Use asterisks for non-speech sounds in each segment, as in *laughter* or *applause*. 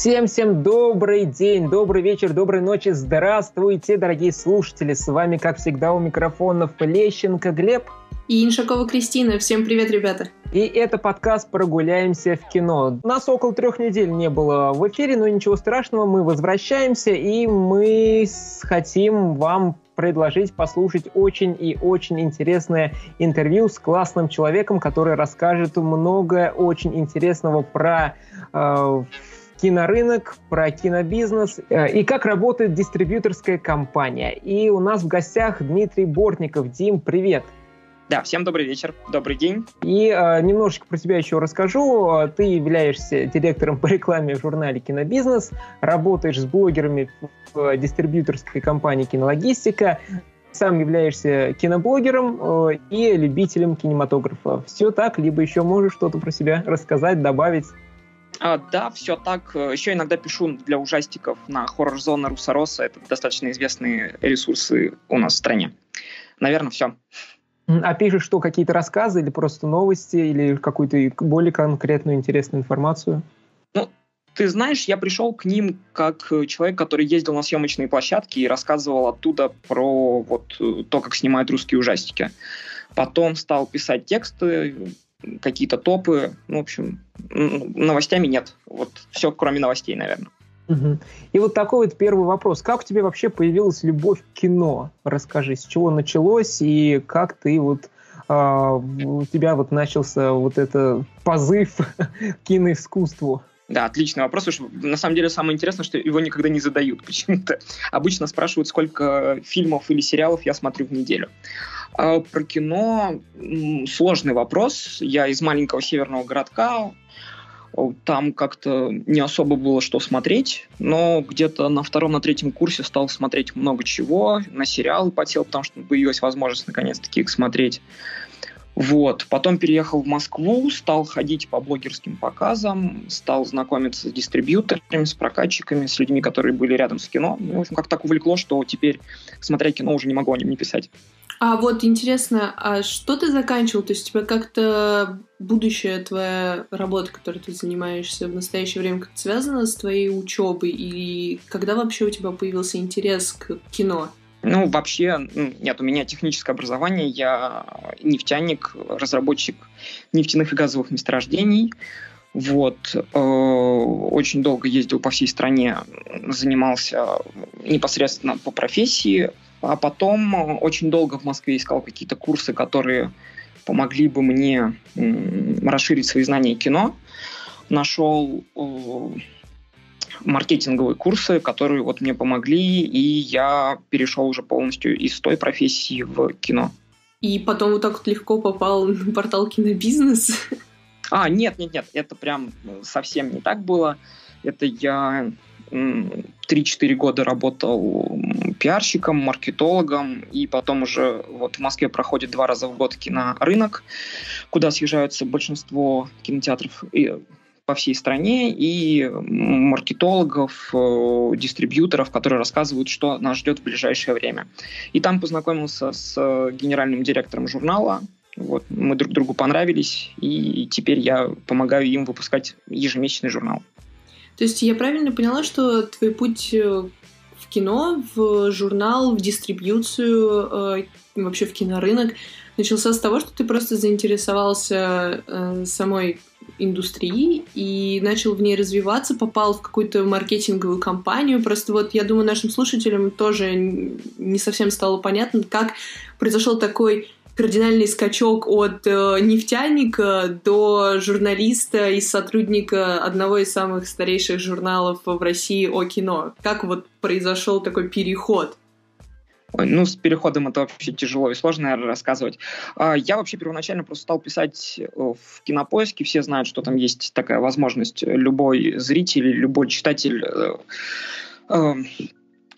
Всем-всем добрый день, добрый вечер, доброй ночи, здравствуйте, дорогие слушатели. С вами, как всегда, у микрофонов Лещенко Глеб. И Иншакова Кристина. Всем привет, ребята. И это подкаст «Прогуляемся в кино». Нас около трех недель не было в эфире, но ничего страшного, мы возвращаемся, и мы хотим вам предложить послушать очень и очень интересное интервью с классным человеком, который расскажет много очень интересного про э, кинорынок, про кинобизнес э, и как работает дистрибьюторская компания. И у нас в гостях Дмитрий Бортников. Дим, привет! Да, всем добрый вечер, добрый день. И э, немножечко про тебя еще расскажу. Ты являешься директором по рекламе в журнале «Кинобизнес», работаешь с блогерами в дистрибьюторской компании «Кинологистика», сам являешься киноблогером э, и любителем кинематографа. Все так, либо еще можешь что-то про себя рассказать, добавить? А, да, все так. Еще иногда пишу для ужастиков на хоррор-зона Русороса. Это достаточно известные ресурсы у нас в стране. Наверное, все. А пишешь что, какие-то рассказы или просто новости, или какую-то более конкретную интересную информацию? Ну, ты знаешь, я пришел к ним как человек, который ездил на съемочные площадки и рассказывал оттуда про вот то, как снимают русские ужастики. Потом стал писать тексты, какие-то топы. Ну, в общем, новостями нет. Вот все, кроме новостей, наверное. Угу. И вот такой вот первый вопрос. Как у тебя вообще появилась любовь к кино? Расскажи, с чего началось и как ты вот а, у тебя вот начался вот это позыв *laughs* к киноискусству? Да, отличный вопрос. Уж на самом деле самое интересное, что его никогда не задают *laughs* почему-то. Обычно спрашивают, сколько фильмов или сериалов я смотрю в неделю. А про кино сложный вопрос. Я из маленького северного городка, там как-то не особо было что смотреть, но где-то на втором, на третьем курсе стал смотреть много чего, на сериалы потел, потому что появилась возможность наконец-таки их смотреть. Вот. Потом переехал в Москву, стал ходить по блогерским показам, стал знакомиться с дистрибьюторами, с прокатчиками, с людьми, которые были рядом с кино. Ну, в общем, как так увлекло, что теперь, смотря кино, уже не могу о нем не писать. А вот интересно, а что ты заканчивал? То есть у тебя как-то будущая твоя работа, которой ты занимаешься в настоящее время, как-то связана с твоей учебой? Или когда вообще у тебя появился интерес к кино? Ну, вообще, нет, у меня техническое образование, я нефтяник, разработчик нефтяных и газовых месторождений. Вот, э, очень долго ездил по всей стране, занимался непосредственно по профессии, а потом э, очень долго в Москве искал какие-то курсы, которые помогли бы мне расширить свои знания кино. Нашел э, маркетинговые курсы, которые вот мне помогли, и я перешел уже полностью из той профессии в кино. И потом вот так вот легко попал на портал кинобизнес? А, нет, нет, нет, это прям совсем не так было. Это я 3-4 года работал пиарщиком, маркетологом, и потом уже вот в Москве проходит два раза в год кинорынок, куда съезжаются большинство кинотеатров и по всей стране, и маркетологов, э, дистрибьюторов, которые рассказывают, что нас ждет в ближайшее время. И там познакомился с генеральным директором журнала, вот, мы друг другу понравились, и теперь я помогаю им выпускать ежемесячный журнал. То есть я правильно поняла, что твой путь э, кино, в журнал, в дистрибьюцию, э, вообще в кинорынок начался с того, что ты просто заинтересовался э, самой индустрии и начал в ней развиваться, попал в какую-то маркетинговую компанию. Просто вот я думаю, нашим слушателям тоже не совсем стало понятно, как произошел такой кардинальный скачок от э, нефтяника до журналиста и сотрудника одного из самых старейших журналов в России о кино. Как вот произошел такой переход? Ой, ну, с переходом это вообще тяжело и сложно, наверное, рассказывать. А, я вообще первоначально просто стал писать э, в кинопоиске. Все знают, что там есть такая возможность. Любой зритель, любой читатель э,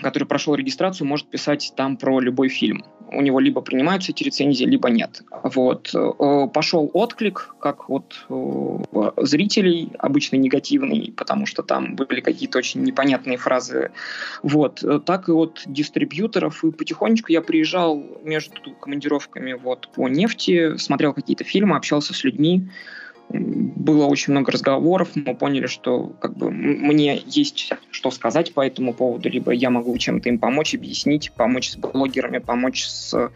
который прошел регистрацию, может писать там про любой фильм. У него либо принимаются эти рецензии, либо нет. Вот. Э, пошел отклик, как от э, зрителей, обычно негативный, потому что там были какие-то очень непонятные фразы. Вот. Так и от дистрибьюторов. И потихонечку я приезжал между командировками вот по нефти, смотрел какие-то фильмы, общался с людьми, было очень много разговоров, мы поняли, что как бы мне есть что сказать по этому поводу, либо я могу чем-то им помочь, объяснить, помочь с блогерами, помочь с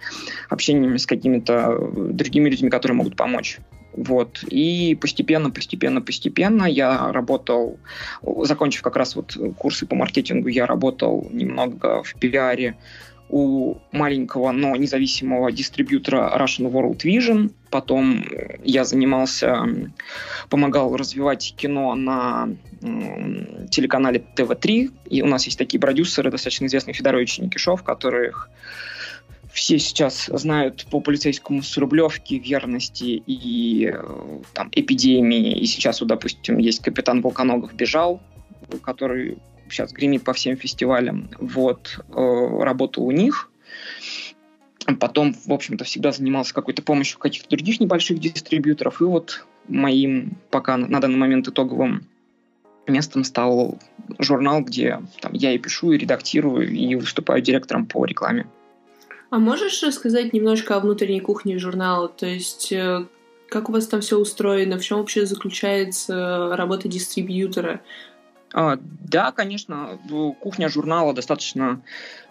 общением с какими-то другими людьми, которые могут помочь. Вот. И постепенно, постепенно, постепенно я работал, закончив как раз вот курсы по маркетингу, я работал немного в пиаре, у маленького, но независимого дистрибьютора Russian World Vision. Потом я занимался, помогал развивать кино на телеканале ТВ-3. И у нас есть такие продюсеры, достаточно известные, Федорович Никишов, которых все сейчас знают по полицейскому с Рублевки, верности и там, эпидемии. И сейчас, вот, допустим, есть капитан Волконогов бежал, который сейчас гремит по всем фестивалям. Вот, э, работал у них. Потом, в общем-то, всегда занимался какой-то помощью каких-то других небольших дистрибьюторов. И вот моим пока на данный момент итоговым местом стал журнал, где там, я и пишу, и редактирую, и выступаю директором по рекламе. А можешь рассказать немножко о внутренней кухне журнала? То есть э, как у вас там все устроено? В чем вообще заключается работа дистрибьютора? А, да, конечно, кухня журнала достаточно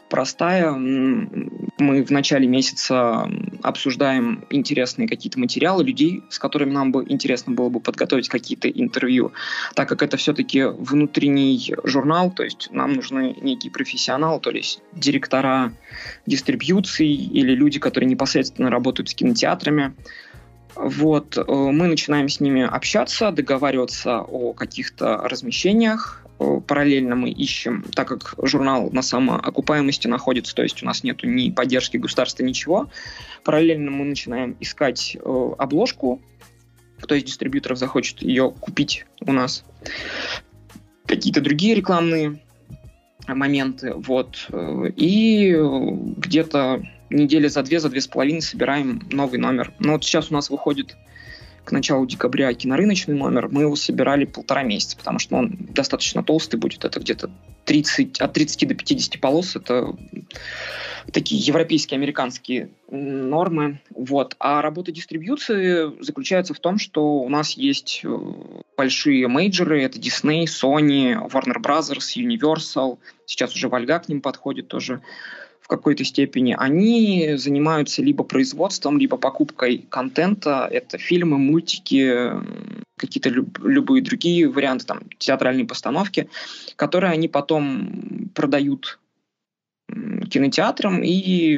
простая. Мы в начале месяца обсуждаем интересные какие-то материалы людей, с которыми нам бы интересно было бы подготовить какие-то интервью, так как это все-таки внутренний журнал, то есть нам нужны некие профессионалы, то есть директора дистрибьюции или люди, которые непосредственно работают с кинотеатрами. Вот, э, мы начинаем с ними общаться, договариваться о каких-то размещениях. Э, параллельно мы ищем, так как журнал на самоокупаемости находится, то есть у нас нет ни поддержки государства, ничего. Параллельно мы начинаем искать э, обложку, кто из дистрибьюторов захочет ее купить у нас. Какие-то другие рекламные моменты, вот. И где-то недели за две, за две с половиной собираем новый номер. Но вот сейчас у нас выходит к началу декабря кинорыночный номер. Мы его собирали полтора месяца, потому что он достаточно толстый будет. Это где-то 30, от 30 до 50 полос. Это такие европейские, американские нормы. Вот. А работа дистрибьюции заключается в том, что у нас есть э, большие мейджоры. Это Disney, Sony, Warner Brothers, Universal. Сейчас уже Вольга к ним подходит тоже какой-то степени, они занимаются либо производством, либо покупкой контента. Это фильмы, мультики, какие-то люб- любые другие варианты, там, театральные постановки, которые они потом продают кинотеатрам, и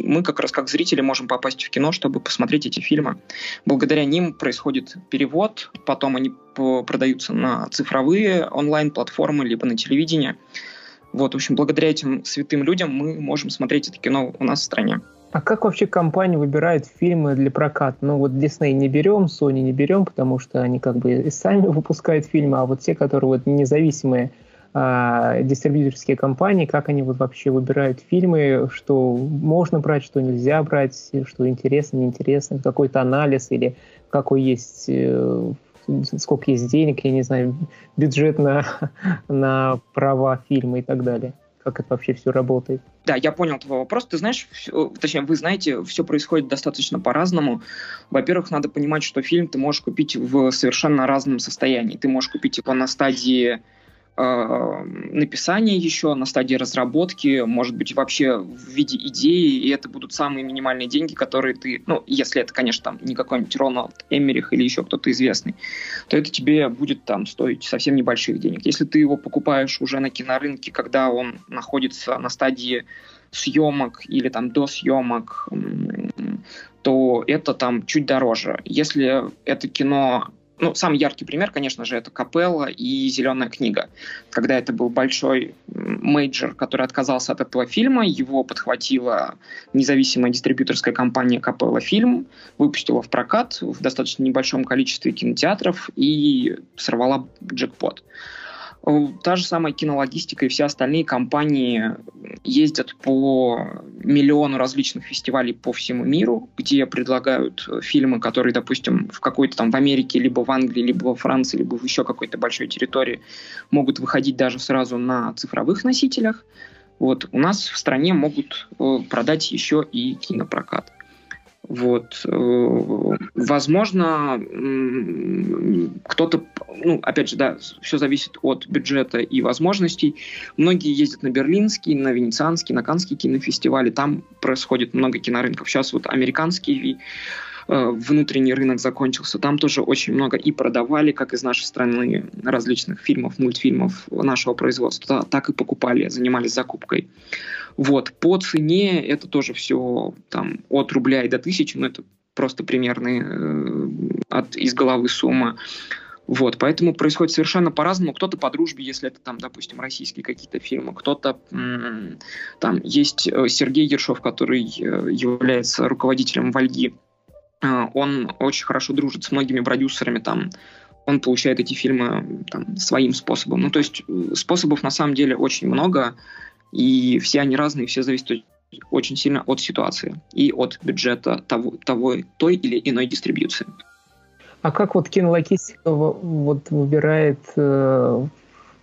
мы как раз как зрители можем попасть в кино, чтобы посмотреть эти фильмы. Благодаря ним происходит перевод, потом они продаются на цифровые онлайн-платформы, либо на телевидение. Вот, в общем, благодаря этим святым людям мы можем смотреть это кино у нас в стране. А как вообще компания выбирает фильмы для проката? Ну вот Disney не берем, Sony не берем, потому что они как бы и сами *laughs* выпускают фильмы, а вот те, которые вот независимые а, дистрибьюторские компании, как они вот вообще выбирают фильмы, что можно брать, что нельзя брать, что интересно, неинтересно, какой-то анализ или какой есть э, сколько есть денег, я не знаю, бюджет на, на права фильма и так далее. Как это вообще все работает? Да, я понял твой вопрос. Ты знаешь, все, точнее, вы знаете, все происходит достаточно по-разному. Во-первых, надо понимать, что фильм ты можешь купить в совершенно разном состоянии. Ты можешь купить его на стадии написания еще, на стадии разработки, может быть, вообще в виде идеи, и это будут самые минимальные деньги, которые ты, ну, если это, конечно, там не какой-нибудь Рональд Эмерих или еще кто-то известный, то это тебе будет там стоить совсем небольших денег. Если ты его покупаешь уже на кинорынке, когда он находится на стадии съемок или там до съемок, то это там чуть дороже. Если это кино ну, самый яркий пример, конечно же, это Капелла и «Зеленая книга». Когда это был большой мейджор, который отказался от этого фильма, его подхватила независимая дистрибьюторская компания Капелла Фильм, выпустила в прокат в достаточно небольшом количестве кинотеатров и сорвала джекпот. Э, та же самая кинологистика и все остальные компании ездят по миллиону различных фестивалей по всему миру, где предлагают э, фильмы, которые, допустим, в какой-то там в Америке, либо в Англии, либо во Франции, либо в еще какой-то большой территории могут выходить даже сразу на цифровых носителях. Вот у нас в стране могут э, продать еще и кинопрокат. Вот. Э, возможно, кто-то, ну, опять же, да, все зависит от бюджета и возможностей. Многие ездят на Берлинский, на Венецианский, на Канский кинофестивали. Там происходит много кинорынков. Сейчас вот американский внутренний рынок закончился. Там тоже очень много и продавали, как из нашей страны, различных фильмов, мультфильмов нашего производства, так и покупали, занимались закупкой. Вот, по цене это тоже все там от рубля и до тысячи, но это просто примерные э, от, из головы сумма. Вот, поэтому происходит совершенно по-разному. Кто-то по дружбе, если это там, допустим, российские какие-то фильмы, кто-то там есть э, Сергей Ершов, который э, является руководителем Вальги. Э, он очень хорошо дружит с многими продюсерами там. Он получает эти фильмы там, своим способом. Ну, то есть способов на самом деле очень много. И все они разные, все зависят очень сильно от ситуации и от бюджета того, того той или иной дистрибьюции. А как вот кинологистика вот выбирает э,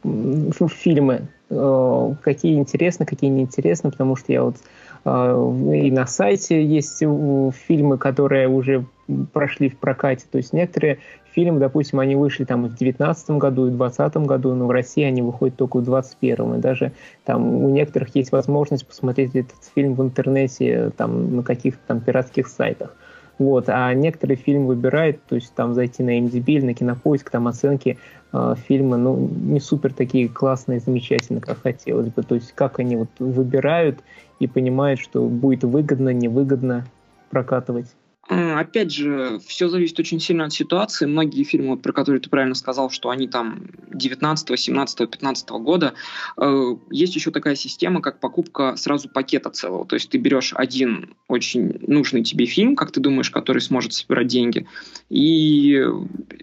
фильмы? Э, какие интересны, какие неинтересны? Потому что я вот э, и на сайте есть фильмы, которые уже прошли в прокате. То есть некоторые фильмы, допустим, они вышли там в 2019 году, и 2020 году, но в России они выходят только в 2021. И даже там у некоторых есть возможность посмотреть этот фильм в интернете, там на каких-то там пиратских сайтах. Вот, а некоторые фильмы выбирают, то есть там зайти на MDB или на Кинопоиск, там оценки э, фильма, ну, не супер такие классные, замечательные, как хотелось бы. То есть как они вот выбирают и понимают, что будет выгодно, невыгодно прокатывать. Опять же, все зависит очень сильно от ситуации. Многие фильмы, про которые ты правильно сказал, что они там 19, 17, 15 года, э, есть еще такая система, как покупка сразу пакета целого. То есть ты берешь один очень нужный тебе фильм, как ты думаешь, который сможет собирать деньги, и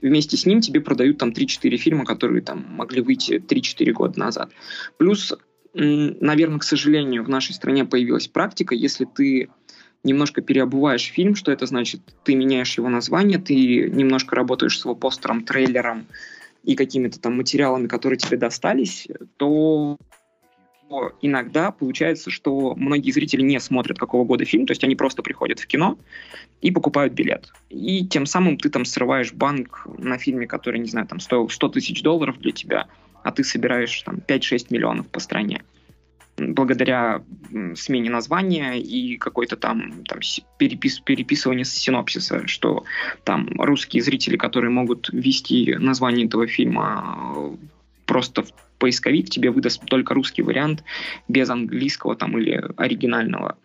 вместе с ним тебе продают там 3-4 фильма, которые там могли выйти 3-4 года назад. Плюс, наверное, к сожалению, в нашей стране появилась практика, если ты немножко переобуваешь фильм, что это значит? Ты меняешь его название, ты немножко работаешь с его постером, трейлером и какими-то там материалами, которые тебе достались, то иногда получается, что многие зрители не смотрят какого года фильм, то есть они просто приходят в кино и покупают билет. И тем самым ты там срываешь банк на фильме, который, не знаю, там стоил 100 тысяч долларов для тебя, а ты собираешь там 5-6 миллионов по стране благодаря смене названия и какой-то там, там перепис, переписывание синопсиса, что там русские зрители, которые могут ввести название этого фильма просто в поисковик, тебе выдаст только русский вариант без английского там или оригинального.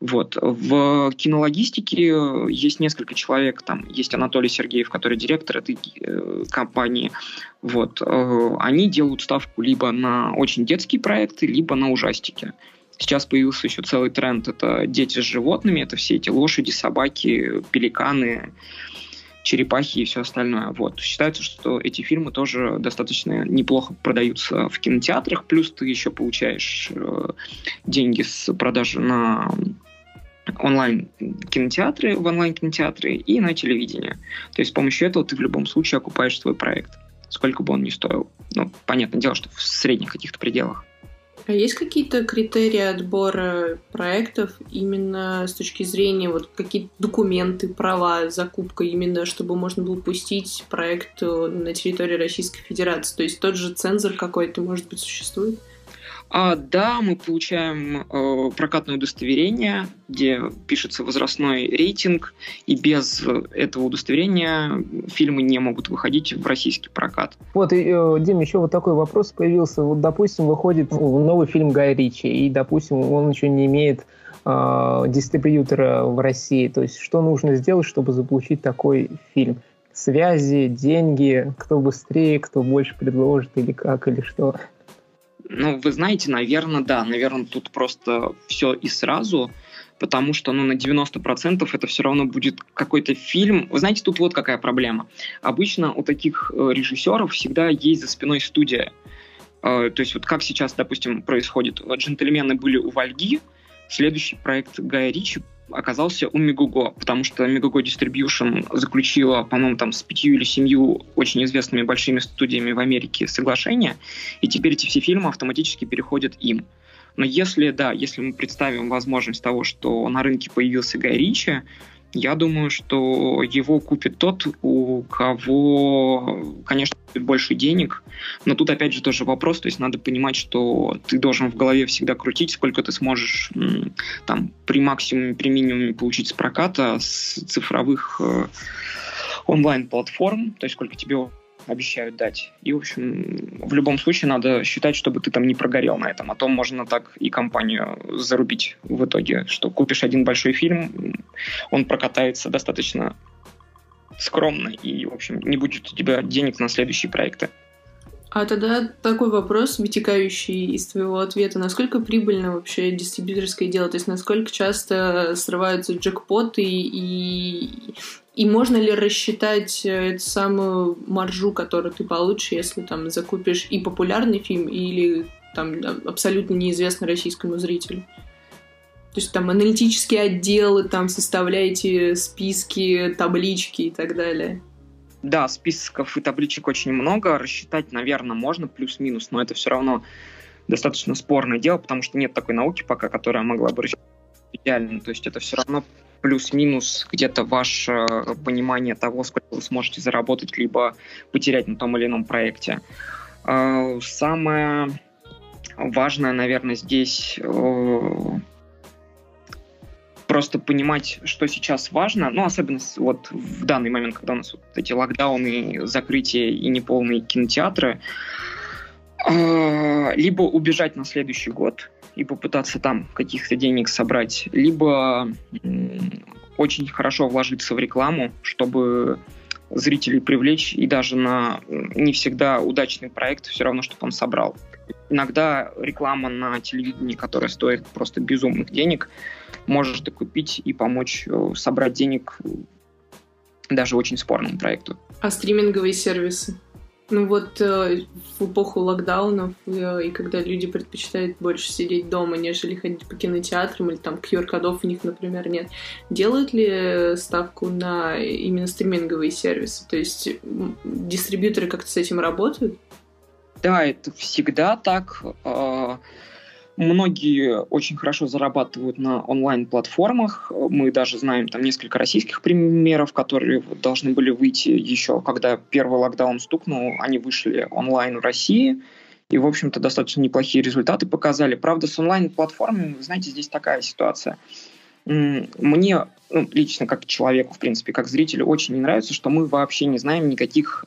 Вот. В кинологистике есть несколько человек, там есть Анатолий Сергеев, который директор этой э, компании. Вот. Э, они делают ставку либо на очень детские проекты, либо на ужастики. Сейчас появился еще целый тренд, это дети с животными, это все эти лошади, собаки, пеликаны, черепахи и все остальное. Вот. Считается, что эти фильмы тоже достаточно неплохо продаются в кинотеатрах, плюс ты еще получаешь э, деньги с продажи на онлайн-кинотеатры, в онлайн-кинотеатры и на телевидение. То есть с помощью этого ты в любом случае окупаешь свой проект, сколько бы он ни стоил. Ну, понятное дело, что в средних каких-то пределах. А есть какие-то критерии отбора проектов именно с точки зрения вот какие-то документы, права, закупка именно, чтобы можно было пустить проект на территории Российской Федерации? То есть тот же цензор какой-то, может быть, существует? А, да, мы получаем э, прокатное удостоверение, где пишется возрастной рейтинг, и без этого удостоверения фильмы не могут выходить в российский прокат. Вот, и, э, Дим, еще вот такой вопрос появился. Вот, допустим, выходит новый фильм Гая Ричи, и, допустим, он еще не имеет э, дистрибьютора в России. То есть, что нужно сделать, чтобы заполучить такой фильм? Связи, деньги, кто быстрее, кто больше предложит, или как, или что? Ну, вы знаете, наверное, да. Наверное, тут просто все и сразу, потому что, ну, на 90% это все равно будет какой-то фильм. Вы знаете, тут вот какая проблема. Обычно у таких э, режиссеров всегда есть за спиной студия. Э, то есть вот как сейчас, допустим, происходит. «Джентльмены» были у Вальги, следующий проект Гая Ричи оказался у Мегуго, потому что Мегуго Distribution заключила, по-моему, там с пятью или семью очень известными большими студиями в Америке соглашение, и теперь эти все фильмы автоматически переходят им. Но если, да, если мы представим возможность того, что на рынке появился Гай Ричи, Я думаю, что его купит тот, у кого, конечно, больше денег. Но тут, опять же, тоже вопрос. То есть надо понимать, что ты должен в голове всегда крутить, сколько ты сможешь там при максимуме, при минимуме получить с проката, с цифровых э, онлайн-платформ, то есть сколько тебе обещают дать. И, в общем, в любом случае надо считать, чтобы ты там не прогорел на этом. А то можно так и компанию зарубить в итоге, что купишь один большой фильм, он прокатается достаточно скромно, и, в общем, не будет у тебя денег на следующие проекты. А тогда такой вопрос, вытекающий из твоего ответа. Насколько прибыльно вообще дистрибьюторское дело? То есть насколько часто срываются джекпоты и, и можно ли рассчитать э, эту самую маржу, которую ты получишь, если там закупишь и популярный фильм, или там абсолютно неизвестный российскому зрителю? То есть там аналитические отделы, там составляете списки, таблички и так далее. Да, списков и табличек очень много. Рассчитать, наверное, можно плюс-минус, но это все равно достаточно спорное дело, потому что нет такой науки пока, которая могла бы рассчитать идеально. То есть это все равно плюс-минус где-то ваше понимание того, сколько вы сможете заработать, либо потерять на том или ином проекте. А, самое важное, наверное, здесь э, просто понимать, что сейчас важно, ну, особенно вот в данный момент, когда у нас вот эти локдауны, закрытия и неполные кинотеатры, а, либо убежать на следующий год, и попытаться там каких-то денег собрать, либо очень хорошо вложиться в рекламу, чтобы зрителей привлечь, и даже на не всегда удачный проект все равно, чтобы он собрал. Иногда реклама на телевидении, которая стоит просто безумных денег, можешь ты купить и помочь э, собрать денег даже очень спорному проекту. А стриминговые сервисы? Ну вот э, в эпоху локдаунов э, и когда люди предпочитают больше сидеть дома, нежели ходить по кинотеатрам или там QR-кодов у них, например, нет, делают ли ставку на именно стриминговые сервисы? То есть дистрибьюторы как-то с этим работают? Да, это всегда так. Многие очень хорошо зарабатывают на онлайн-платформах. Мы даже знаем там несколько российских примеров, которые должны были выйти еще, когда первый локдаун стукнул, они вышли онлайн в России. И, в общем-то, достаточно неплохие результаты показали. Правда, с онлайн-платформами, вы знаете, здесь такая ситуация. Мне ну, лично как человеку, в принципе, как зрителю, очень не нравится, что мы вообще не знаем никаких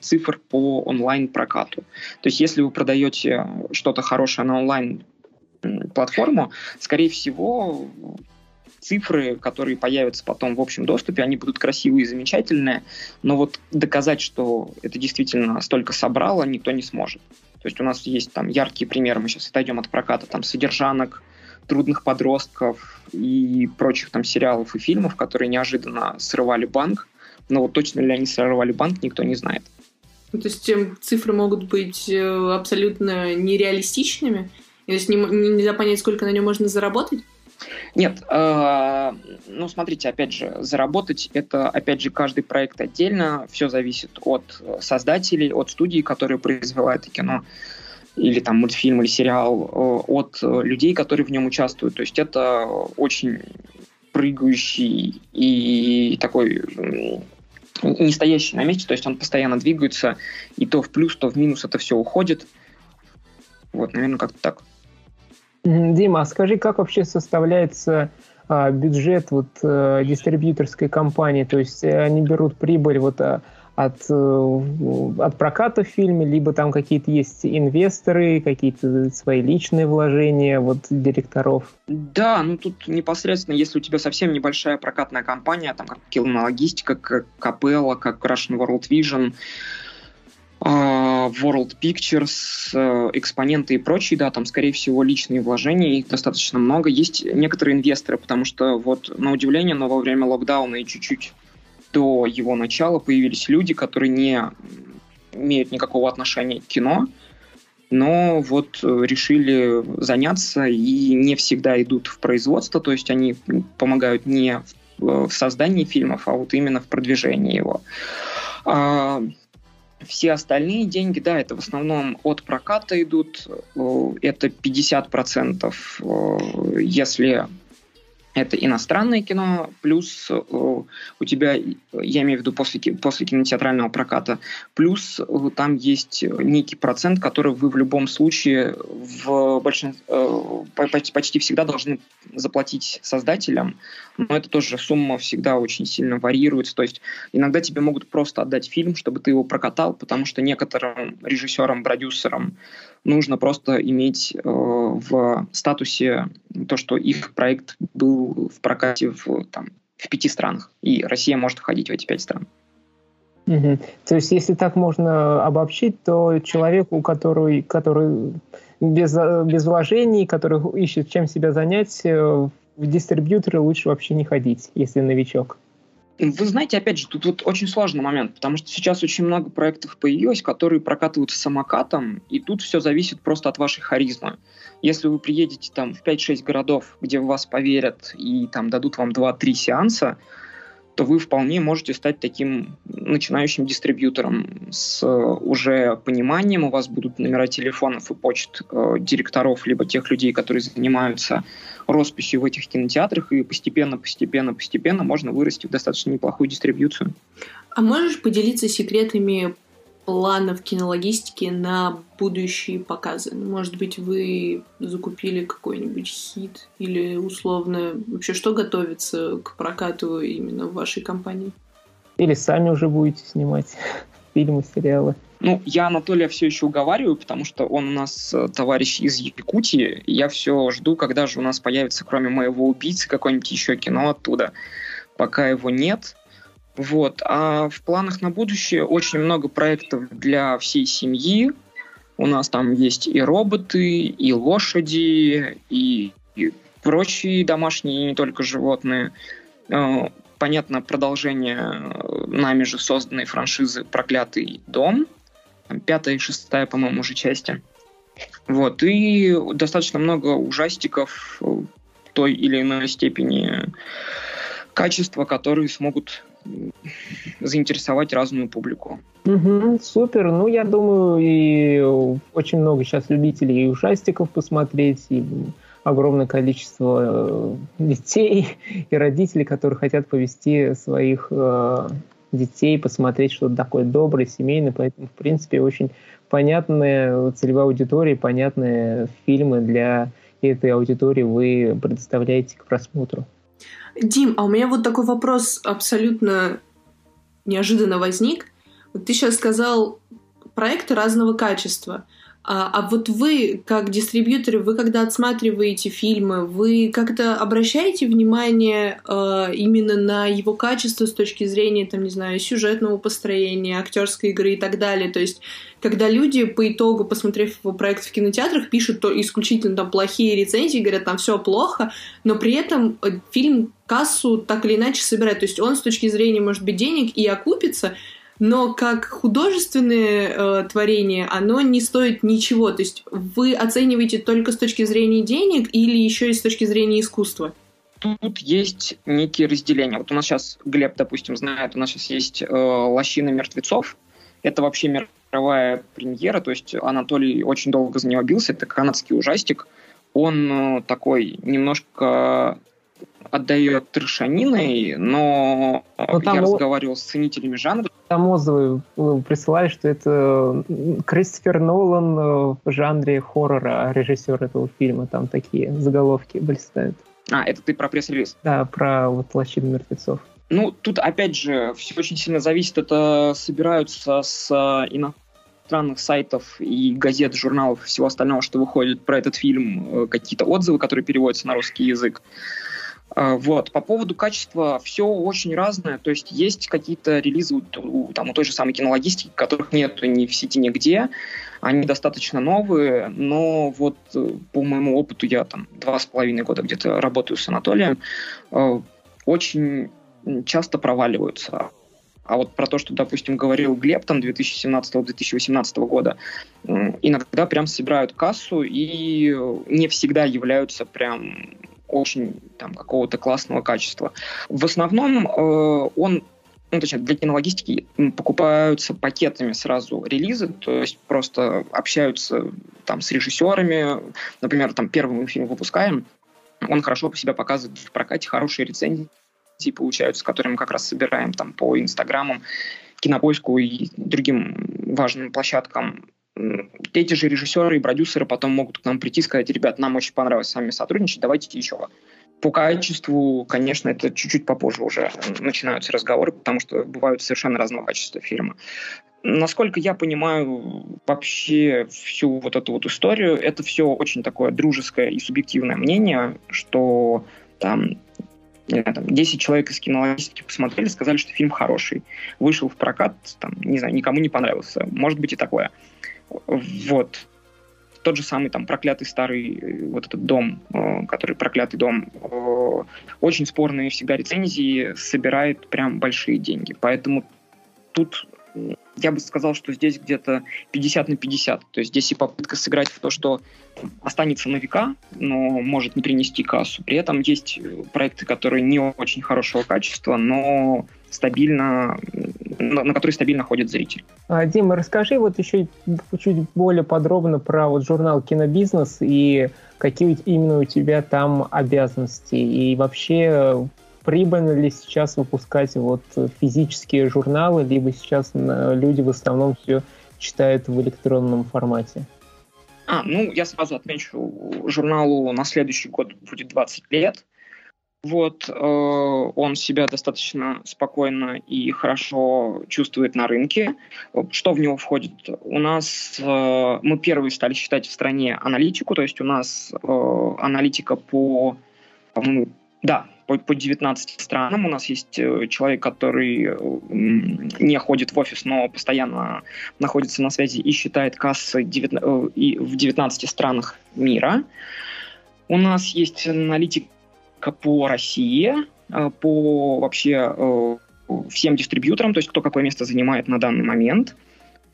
цифр по онлайн-прокату. То есть, если вы продаете что-то хорошее на онлайн платформу, скорее всего, цифры, которые появятся потом в общем доступе, они будут красивые и замечательные, но вот доказать, что это действительно столько собрало, никто не сможет. То есть у нас есть там яркие примеры, мы сейчас отойдем от проката, там содержанок, трудных подростков и прочих там сериалов и фильмов, которые неожиданно срывали банк, но вот точно ли они срывали банк, никто не знает. То есть цифры могут быть э, абсолютно нереалистичными, то есть не, нельзя понять, сколько на нем можно заработать? Нет, э, ну смотрите, опять же, заработать это, опять же, каждый проект отдельно, все зависит от создателей, от студии, которая произвела это кино, или там мультфильм, или сериал, э, от людей, которые в нем участвуют. То есть это очень прыгающий и такой не стоящий на месте, то есть он постоянно двигается, и то в плюс, то в минус это все уходит. Вот, наверное, как-то так. Дима, а скажи, как вообще составляется а, бюджет вот а, дистрибьюторской компании? То есть э, они берут прибыль вот а, от, от проката в фильме, либо там какие-то есть инвесторы, какие-то свои личные вложения вот директоров? Да, ну тут непосредственно, если у тебя совсем небольшая прокатная компания, там как Кинологистика, как Капелла, как Russian World Vision, World Pictures, э, экспоненты и прочие, да, там, скорее всего, личные вложения, их достаточно много. Есть некоторые инвесторы, потому что вот, на удивление, но во время локдауна и чуть-чуть до его начала появились люди, которые не имеют никакого отношения к кино, но вот решили заняться и не всегда идут в производство, то есть они помогают не в создании фильмов, а вот именно в продвижении его. Все остальные деньги, да, это в основном от проката идут. Э, это 50%, э, если это иностранное кино, плюс э, у тебя, я имею в виду после, после кинотеатрального проката, плюс э, там есть некий процент, который вы в любом случае в большинстве, э, почти всегда должны заплатить создателям, но это тоже сумма всегда очень сильно варьируется, то есть иногда тебе могут просто отдать фильм, чтобы ты его прокатал, потому что некоторым режиссерам, продюсерам нужно просто иметь э, в статусе то, что их проект был в прокате в, там, в пяти странах, и Россия может входить в эти пять стран. Угу. То есть, если так можно обобщить, то человеку, который, который без, без вложений, который ищет чем себя занять, э, в дистрибьюторы лучше вообще не ходить, если новичок. Вы знаете, опять же, тут вот очень сложный момент, потому что сейчас очень много проектов появилось, которые прокатываются самокатом, и тут все зависит просто от вашей харизмы. Если вы приедете там в 5-6 городов, где в вас поверят и там дадут вам 2-3 сеанса, то вы вполне можете стать таким начинающим дистрибьютором с э, уже пониманием, у вас будут номера телефонов и почт э, директоров, либо тех людей, которые занимаются росписью в этих кинотеатрах, и постепенно, постепенно, постепенно можно вырасти в достаточно неплохую дистрибьюцию. А можешь поделиться секретами планов кинологистики на будущие показы? Ну, может быть, вы закупили какой-нибудь хит или условно вообще что готовится к прокату именно в вашей компании? Или сами уже будете снимать *laughs* фильмы, сериалы? Ну, я Анатолия все еще уговариваю, потому что он у нас э, товарищ из Якутии. И я все жду, когда же у нас появится, кроме моего убийцы, какое-нибудь еще кино оттуда. Пока его нет, вот. А в планах на будущее очень много проектов для всей семьи. У нас там есть и роботы, и лошади, и, и прочие домашние, не только животные. Э, понятно, продолжение э, нами же созданной франшизы «Проклятый дом». Пятая и шестая, по-моему, уже части. Вот. И достаточно много ужастиков той или иной степени качества, которые смогут заинтересовать разную публику. Угу, супер. Ну, я думаю, и очень много сейчас любителей и ужастиков посмотреть, и огромное количество э, детей *laughs* и родителей, которые хотят повести своих э, детей, посмотреть что-то такое доброе, семейное. Поэтому, в принципе, очень понятная целевая аудитория, понятные фильмы для этой аудитории вы предоставляете к просмотру. Дим, а у меня вот такой вопрос абсолютно неожиданно возник. Вот ты сейчас сказал проекты разного качества. А, а вот вы, как дистрибьюторы, вы когда отсматриваете фильмы, вы как-то обращаете внимание э, именно на его качество с точки зрения, там, не знаю, сюжетного построения, актерской игры и так далее. То есть, когда люди по итогу, посмотрев его проект в кинотеатрах, пишут то исключительно там плохие рецензии, говорят, там все плохо, но при этом э, фильм кассу так или иначе собирает. То есть он с точки зрения, может быть, денег и окупится, но как художественное э, творение оно не стоит ничего. То есть вы оцениваете только с точки зрения денег или еще и с точки зрения искусства? Тут есть некие разделения. Вот у нас сейчас, Глеб, допустим, знает, у нас сейчас есть э, «Лощина мертвецов». Это вообще мировая премьера, то есть Анатолий очень долго за него бился. Это канадский ужастик. Он э, такой немножко отдает трешаниной, но ну, там я разговаривал с ценителями жанра. Там отзывы ну, присылали, что это Кристофер Нолан э, в жанре хоррора, режиссер этого фильма. Там такие заголовки блистают. А, это ты про пресс-релиз? Да, про вот «Лощину мертвецов». Ну, тут, опять же, все очень сильно зависит. Это собираются с э, иностранных сайтов и газет, журналов, всего остального, что выходит про этот фильм, э, какие-то отзывы, которые переводятся на русский язык. А, вот. По поводу качества все очень разное. То есть есть какие-то релизы у, там, у той же самой кинологистики, которых нет ни в сети нигде. Они достаточно новые, но вот э, по моему опыту я там два с половиной года где-то работаю с Анатолием, э, очень часто проваливаются. А вот про то, что, допустим, говорил Глеб там 2017-2018 года, иногда прям собирают кассу и не всегда являются прям очень там, какого-то классного качества. В основном э, он ну, точнее, для кинологистики покупаются пакетами сразу релизы, то есть просто общаются там с режиссерами, например, там первый фильм выпускаем, он хорошо себя показывает в прокате, хорошие рецензии получаются, которые мы как раз собираем там по инстаграмам, кинопоиску и другим важным площадкам. Эти же режиссеры и продюсеры потом могут к нам прийти и сказать, ребят, нам очень понравилось с вами сотрудничать, давайте еще. По качеству, конечно, это чуть-чуть попозже уже начинаются разговоры, потому что бывают совершенно разного качества фильмы. Насколько я понимаю вообще всю вот эту вот историю, это все очень такое дружеское и субъективное мнение, что там не знаю, там, 10 человек из кинологистики посмотрели, сказали, что фильм хороший. Вышел в прокат, там, не знаю, никому не понравился. Может быть и такое. Вот. Тот же самый там проклятый старый э, вот этот дом, э, который проклятый дом, э, очень спорные всегда рецензии, собирает прям большие деньги. Поэтому тут я бы сказал, что здесь где-то 50 на 50. То есть здесь и попытка сыграть в то, что останется на века, но может не принести кассу. При этом есть проекты, которые не очень хорошего качества, но стабильно, на, на которые стабильно ходит зритель. А, Дима, расскажи вот еще чуть более подробно про вот журнал «Кинобизнес» и какие именно у тебя там обязанности. И вообще прибыльно ли сейчас выпускать вот физические журналы, либо сейчас люди в основном все читают в электронном формате? А, ну, я сразу отмечу, журналу на следующий год будет 20 лет. Вот, э, он себя достаточно спокойно и хорошо чувствует на рынке. Что в него входит? У нас э, мы первые стали считать в стране аналитику, то есть у нас э, аналитика по, по-моему, да, по, по 19 странам. У нас есть э, человек, который не ходит в офис, но постоянно находится на связи и считает кассы 19, э, и в 19 странах мира. У нас есть аналитика по России, э, по вообще всем дистрибьюторам, то есть кто какое место занимает на данный момент.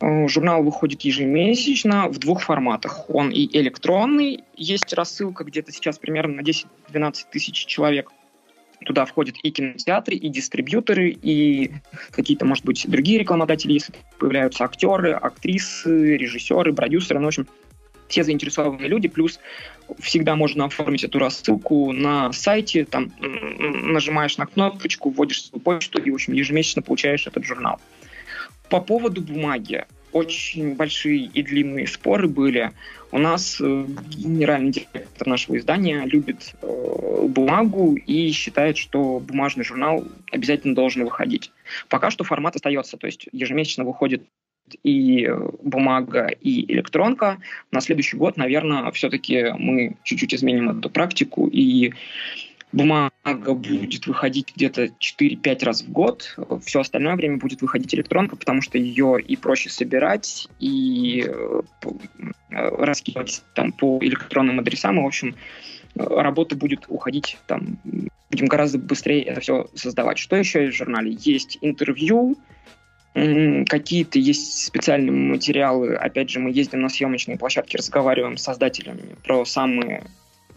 Журнал выходит ежемесячно в двух форматах. Он и электронный, есть рассылка где-то сейчас примерно на 10-12 тысяч человек Туда входят и кинотеатры, и дистрибьюторы, и какие-то, может быть, другие рекламодатели, если появляются актеры, актрисы, режиссеры, продюсеры, ну, в общем, все заинтересованные люди, плюс всегда можно оформить эту рассылку на сайте, там нажимаешь на кнопочку, вводишь свою почту и, в общем, ежемесячно получаешь этот журнал. По поводу бумаги очень большие и длинные споры были. У нас э, генеральный директор нашего издания любит э, бумагу и считает, что бумажный журнал обязательно должен выходить. Пока что формат остается, то есть ежемесячно выходит и бумага, и электронка. На следующий год, наверное, все-таки мы чуть-чуть изменим эту практику и бумага будет выходить где-то 4-5 раз в год, все остальное время будет выходить электронка, потому что ее и проще собирать, и э, раскидывать там по электронным адресам, и, в общем, работа будет уходить там, будем гораздо быстрее это все создавать. Что еще есть в журнале? Есть интервью, какие-то есть специальные материалы. Опять же, мы ездим на съемочные площадки, разговариваем с создателями про самые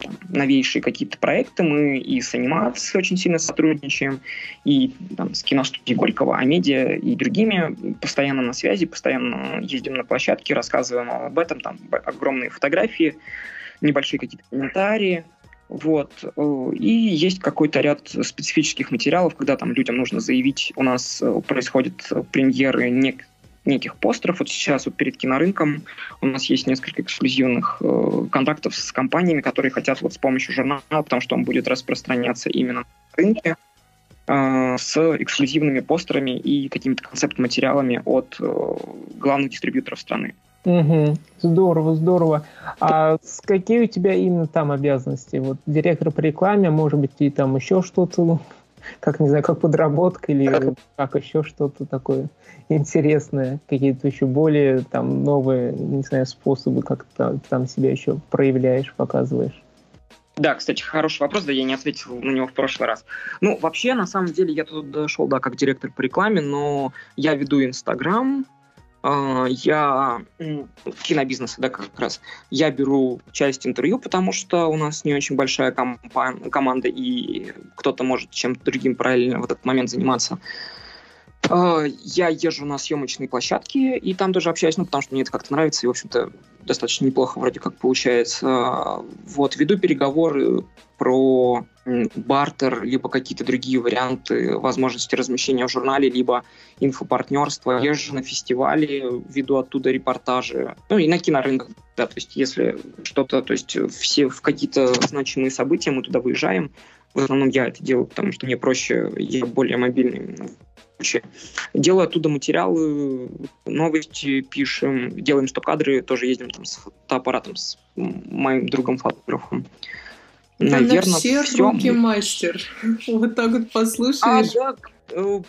там, новейшие какие-то проекты. Мы и с анимацией очень сильно сотрудничаем, и там, с киностудией Горького, Амедиа и другими постоянно на связи, постоянно ездим на площадки, рассказываем об этом, там огромные фотографии, небольшие какие-то комментарии. Вот. И есть какой-то ряд специфических материалов, когда там людям нужно заявить, у нас происходят премьеры нек неких постеров. Вот сейчас вот перед кинорынком у нас есть несколько эксклюзивных э, контактов с компаниями, которые хотят вот с помощью журнала, потому что он будет распространяться именно на рынке, э, с эксклюзивными постерами и какими-то концепт-материалами от э, главных дистрибьюторов страны. Угу. Здорово, здорово. А с какие у тебя именно там обязанности? Вот директор по рекламе, может быть, и там еще что-то как, не знаю, как подработка или как еще что-то такое интересное, какие-то еще более там новые, не знаю, способы, как ты там себя еще проявляешь, показываешь? Да, кстати, хороший вопрос, да, я не ответил на него в прошлый раз. Ну, вообще, на самом деле, я тут дошел, да, как директор по рекламе, но я веду Инстаграм, я кинобизнеса, да, как раз, я беру часть интервью, потому что у нас не очень большая команда, и кто-то может чем-то другим параллельно в этот момент заниматься. А, я езжу на съемочные площадки, и там тоже общаюсь, ну, потому что мне это как-то нравится, и, в общем-то, достаточно неплохо вроде как получается. Вот, веду переговоры про бартер, либо какие-то другие варианты возможности размещения в журнале, либо инфопартнерство. Езжу на фестивали, веду оттуда репортажи. Ну и на кинорынках, да, то есть если что-то, то есть все в какие-то значимые события мы туда выезжаем. В основном я это делаю, потому что мне проще, я более мобильный вообще. Делаю оттуда материалы, новости пишем, делаем стоп-кадры, тоже ездим там с фотоаппаратом с моим другом фотографом. Наверное, все, все руки мастер. *laughs* Вот так вот послушаешь. А, да,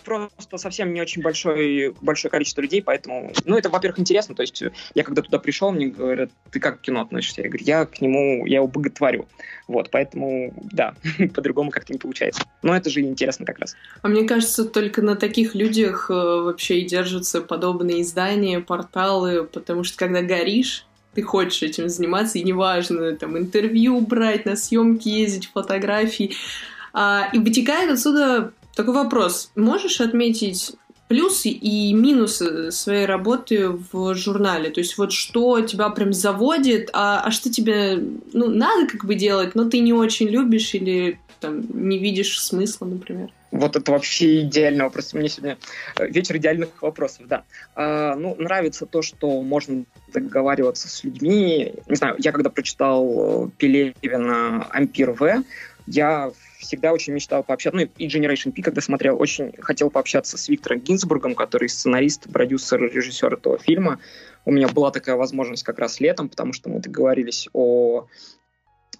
просто совсем не очень большое, большое количество людей, поэтому, ну, это, во-первых, интересно, то есть я когда туда пришел, мне говорят, ты как к кино относишься? Я говорю, я к нему, я его боготворю, вот, поэтому, да, *laughs* по-другому как-то не получается, но это же интересно как раз. А мне кажется, только на таких людях э, вообще и держатся подобные издания, порталы, потому что когда горишь, ты хочешь этим заниматься, и неважно, там, интервью брать, на съемки ездить, фотографии. А, и вытекает отсюда такой вопрос. Можешь отметить плюсы и минусы своей работы в журнале? То есть вот что тебя прям заводит, а, а что тебе ну, надо как бы делать, но ты не очень любишь или там, не видишь смысла, например? Вот это вообще идеальный вопрос. Мне сегодня э, вечер идеальных вопросов, да. А, ну, нравится то, что можно договариваться с людьми. Не знаю, я когда прочитал э, Пелевина «Ампир В», я всегда очень мечтал пообщаться, ну и Generation P, когда смотрел, очень хотел пообщаться с Виктором Гинзбургом, который сценарист, продюсер, режиссер этого фильма. У меня была такая возможность как раз летом, потому что мы договорились о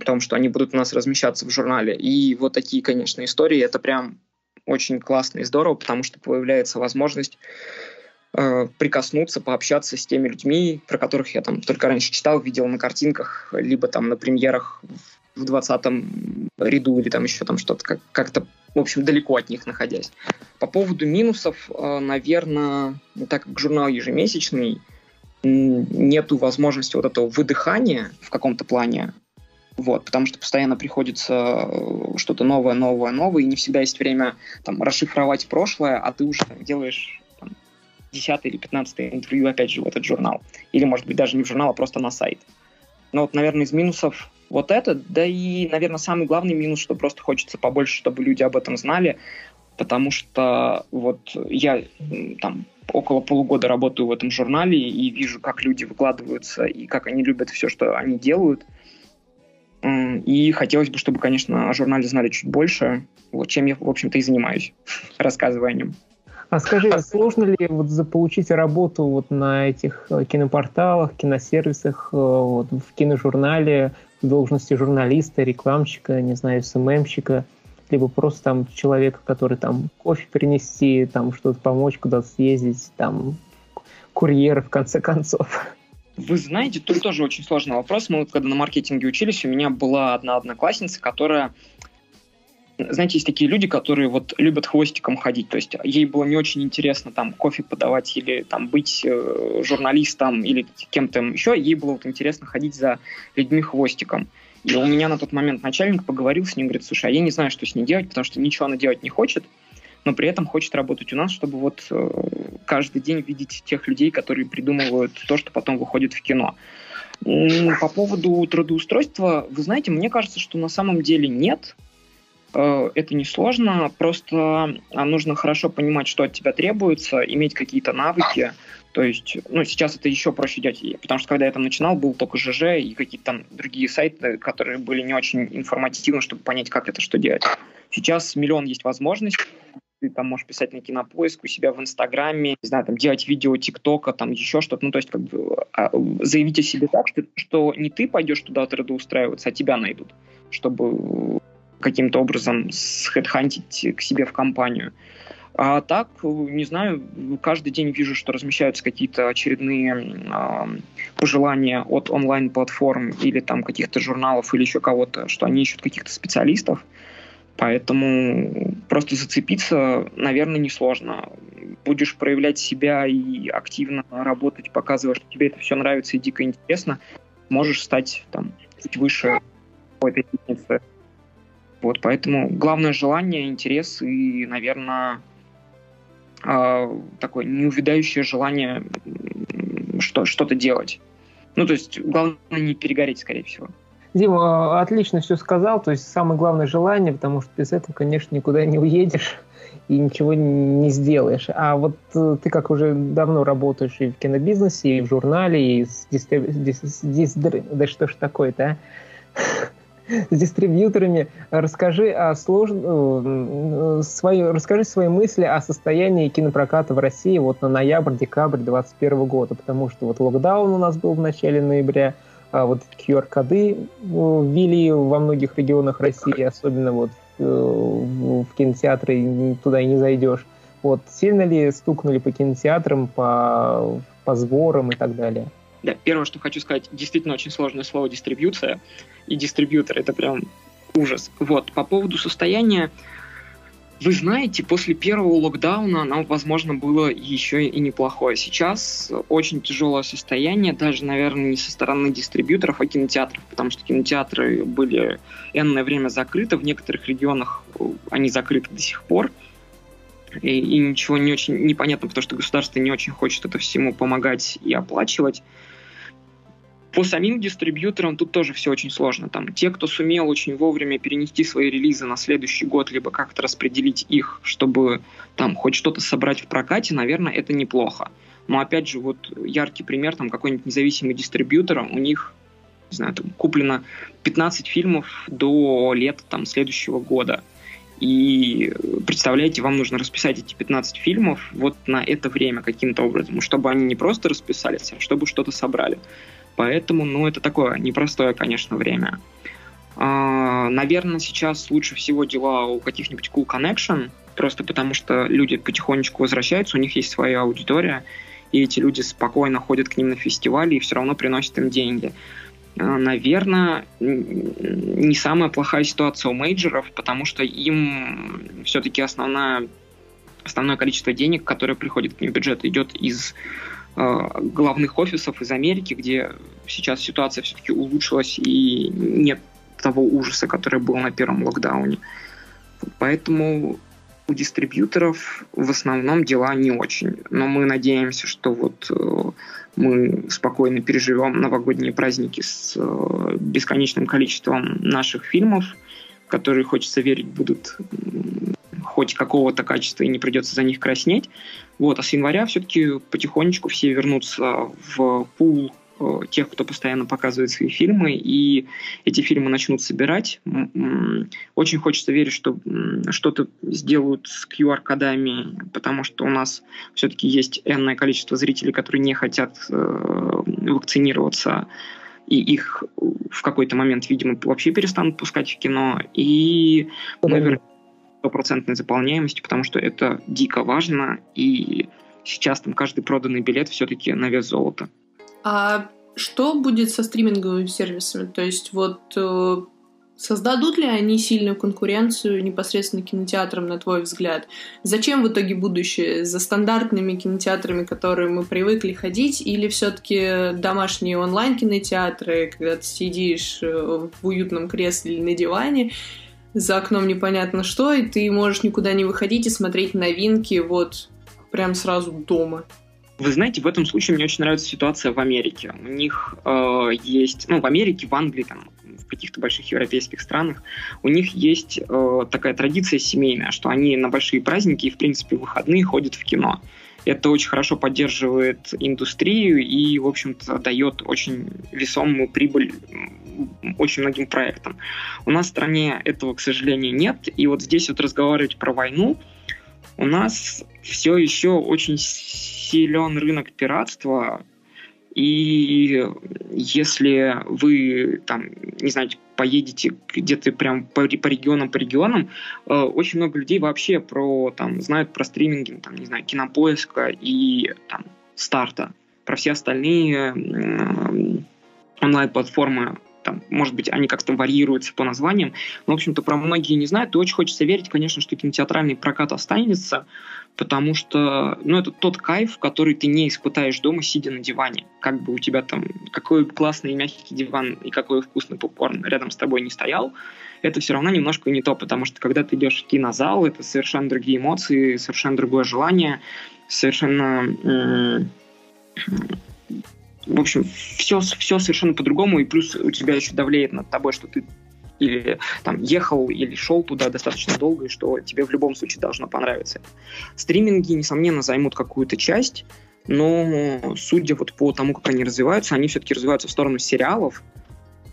том, что они будут у нас размещаться в журнале. И вот такие, конечно, истории, это прям очень классно и здорово, потому что появляется возможность э, прикоснуться, пообщаться с теми людьми, про которых я там только раньше читал, видел на картинках, либо там на премьерах в 20-м ряду или там еще там что-то как- как-то, в общем, далеко от них находясь. По поводу минусов, э, наверное, так как журнал ежемесячный, нету возможности вот этого выдыхания в каком-то плане, вот, потому что постоянно приходится э, что-то новое, новое, новое, и не всегда есть время там расшифровать прошлое, а ты уже там, делаешь там, 10 или 15 интервью опять же в этот журнал. Или, может быть, даже не в журнал, а просто на сайт. Но вот, наверное, из минусов вот это, да и, наверное, самый главный минус, что просто хочется побольше, чтобы люди об этом знали, потому что вот я там около полугода работаю в этом журнале и вижу, как люди выкладываются и как они любят все, что они делают – и хотелось бы, чтобы, конечно, о журнале знали чуть больше, вот чем я, в общем-то, и занимаюсь, *laughs* нем. А скажи, сложно ли вот заполучить работу вот на этих э, кинопорталах, киносервисах, э, вот в киножурнале, в должности журналиста, рекламщика, не знаю, СММщика, либо просто там человека, который там кофе принести, там что-то помочь, куда-то съездить, там курьер, в конце концов? Вы знаете, тут тоже очень сложный вопрос. Мы вот когда на маркетинге учились, у меня была одна одноклассница, которая знаете, есть такие люди, которые вот любят хвостиком ходить, то есть ей было не очень интересно там кофе подавать или там быть э, журналистом или кем-то еще, ей было вот интересно ходить за людьми хвостиком. И у меня на тот момент начальник поговорил с ним, говорит, слушай, а я не знаю, что с ней делать, потому что ничего она делать не хочет, но при этом хочет работать у нас, чтобы вот э, каждый день видеть тех людей, которые придумывают то, что потом выходит в кино. По поводу трудоустройства, вы знаете, мне кажется, что на самом деле нет. Э, это не сложно, просто а, нужно хорошо понимать, что от тебя требуется, иметь какие-то навыки. То есть, ну, сейчас это еще проще делать, потому что когда я там начинал, был только ЖЖ и какие-то там другие сайты, которые были не очень информативны, чтобы понять, как это что делать. Сейчас миллион есть возможностей, ты там можешь писать на кинопоиск у себя в Инстаграме, не знаю, там делать видео ТикТока, там еще что-то. Ну, то есть, как бы а, заявить о себе так, что, что не ты пойдешь туда трудоустраиваться, а тебя найдут, чтобы каким-то образом схедхантить к себе в компанию. А так, не знаю, каждый день вижу, что размещаются какие-то очередные э, пожелания от онлайн-платформ или там каких-то журналов или еще кого-то, что они ищут каких-то специалистов. Поэтому просто зацепиться, наверное, несложно. Будешь проявлять себя и активно работать, показывая, что тебе это все нравится и дико интересно, можешь стать там чуть выше какой-то лестницы. Вот, поэтому главное желание, интерес и, наверное, э, такое неувядающее желание что, что-то делать. Ну, то есть, главное не перегореть, скорее всего. Дима отлично все сказал, то есть самое главное желание, потому что без этого, конечно, никуда не уедешь и ничего не сделаешь. А вот э, ты как уже давно работаешь и в кинобизнесе, и в журнале, и с, дистри... Дис... Дис... да что ж такое-то, а? С дистрибьюторами. Расскажи о слож... Э, свои... расскажи свои мысли о состоянии кинопроката в России вот на ноябрь-декабрь 2021 года, потому что вот локдаун у нас был в начале ноября, а вот QR-коды э, ввели во многих регионах России, особенно вот э, в кинотеатры туда и не зайдешь. Вот сильно ли стукнули по кинотеатрам, по, по сборам и так далее? Да, первое, что хочу сказать, действительно очень сложное слово дистрибьюция и дистрибьютор, это прям ужас. Вот, по поводу состояния, вы знаете, после первого локдауна нам, возможно, было еще и неплохое. Сейчас очень тяжелое состояние, даже, наверное, не со стороны дистрибьюторов, а кинотеатров, потому что кинотеатры были энное время закрыты, в некоторых регионах они закрыты до сих пор, и, и ничего не очень непонятно, потому что государство не очень хочет это всему помогать и оплачивать. По самим дистрибьюторам тут тоже все очень сложно. Там те, кто сумел очень вовремя перенести свои релизы на следующий год, либо как-то распределить их, чтобы там хоть что-то собрать в прокате, наверное, это неплохо. Но опять же, вот яркий пример, там какой-нибудь независимый дистрибьютор, у них не знаю, там, куплено 15 фильмов до лета там, следующего года. И представляете, вам нужно расписать эти 15 фильмов вот на это время каким-то образом, чтобы они не просто расписались, а чтобы что-то собрали. Поэтому, ну, это такое непростое, конечно, время. А, наверное, сейчас лучше всего дела у каких-нибудь Cool Connection, просто потому что люди потихонечку возвращаются, у них есть своя аудитория, и эти люди спокойно ходят к ним на фестивали и все равно приносят им деньги. А, наверное, не самая плохая ситуация у мейджеров, потому что им все-таки основная, основное количество денег, которое приходит к ним в бюджет, идет из главных офисов из Америки, где сейчас ситуация все-таки улучшилась и нет того ужаса, который был на первом локдауне. Поэтому у дистрибьюторов в основном дела не очень. Но мы надеемся, что вот э, мы спокойно переживем новогодние праздники с э, бесконечным количеством наших фильмов, которые, хочется верить, будут хоть какого-то качества и не придется за них краснеть. Вот, а с января все-таки потихонечку все вернутся в пул э, тех, кто постоянно показывает свои фильмы, и эти фильмы начнут собирать. Очень хочется верить, что что-то сделают с QR-кодами, потому что у нас все-таки есть энное количество зрителей, которые не хотят э, вакцинироваться, и их в какой-то момент, видимо, вообще перестанут пускать в кино. И мы стопроцентной заполняемости, потому что это дико важно, и сейчас там каждый проданный билет все-таки на вес золота. А что будет со стриминговыми сервисами? То есть вот э, создадут ли они сильную конкуренцию непосредственно кинотеатрам, на твой взгляд? Зачем в итоге будущее? За стандартными кинотеатрами, которые мы привыкли ходить, или все-таки домашние онлайн-кинотеатры, когда ты сидишь э, в уютном кресле или на диване, за окном непонятно что, и ты можешь никуда не выходить и смотреть новинки вот прям сразу дома. Вы знаете, в этом случае мне очень нравится ситуация в Америке. У них э, есть, ну, в Америке, в Англии, там, в каких-то больших европейских странах, у них есть э, такая традиция семейная, что они на большие праздники и, в принципе, выходные ходят в кино. Это очень хорошо поддерживает индустрию и, в общем-то, дает очень весомую прибыль очень многим проектам. У нас в стране этого, к сожалению, нет. И вот здесь вот разговаривать про войну, у нас все еще очень силен рынок пиратства, и если вы там, не знаю, поедете где-то прям по, по регионам, по регионам, э, очень много людей вообще про там знают про стриминги, там, не знаю, кинопоиска и там старта, про все остальные э, онлайн-платформы там, может быть, они как-то варьируются по названиям, но, в общем-то, про многие не знают, и очень хочется верить, конечно, что кинотеатральный прокат останется, потому что, ну, это тот кайф, который ты не испытаешь дома, сидя на диване. Как бы у тебя там, какой классный мягкий диван и какой вкусный попкорн рядом с тобой не стоял, это все равно немножко не то, потому что когда ты идешь в кинозал, это совершенно другие эмоции, совершенно другое желание, совершенно... В общем, все, все совершенно по-другому, и плюс у тебя еще давлеет над тобой, что ты или там ехал или шел туда достаточно долго, и что тебе в любом случае должно понравиться. Стриминги, несомненно, займут какую-то часть, но судя вот по тому, как они развиваются, они все-таки развиваются в сторону сериалов,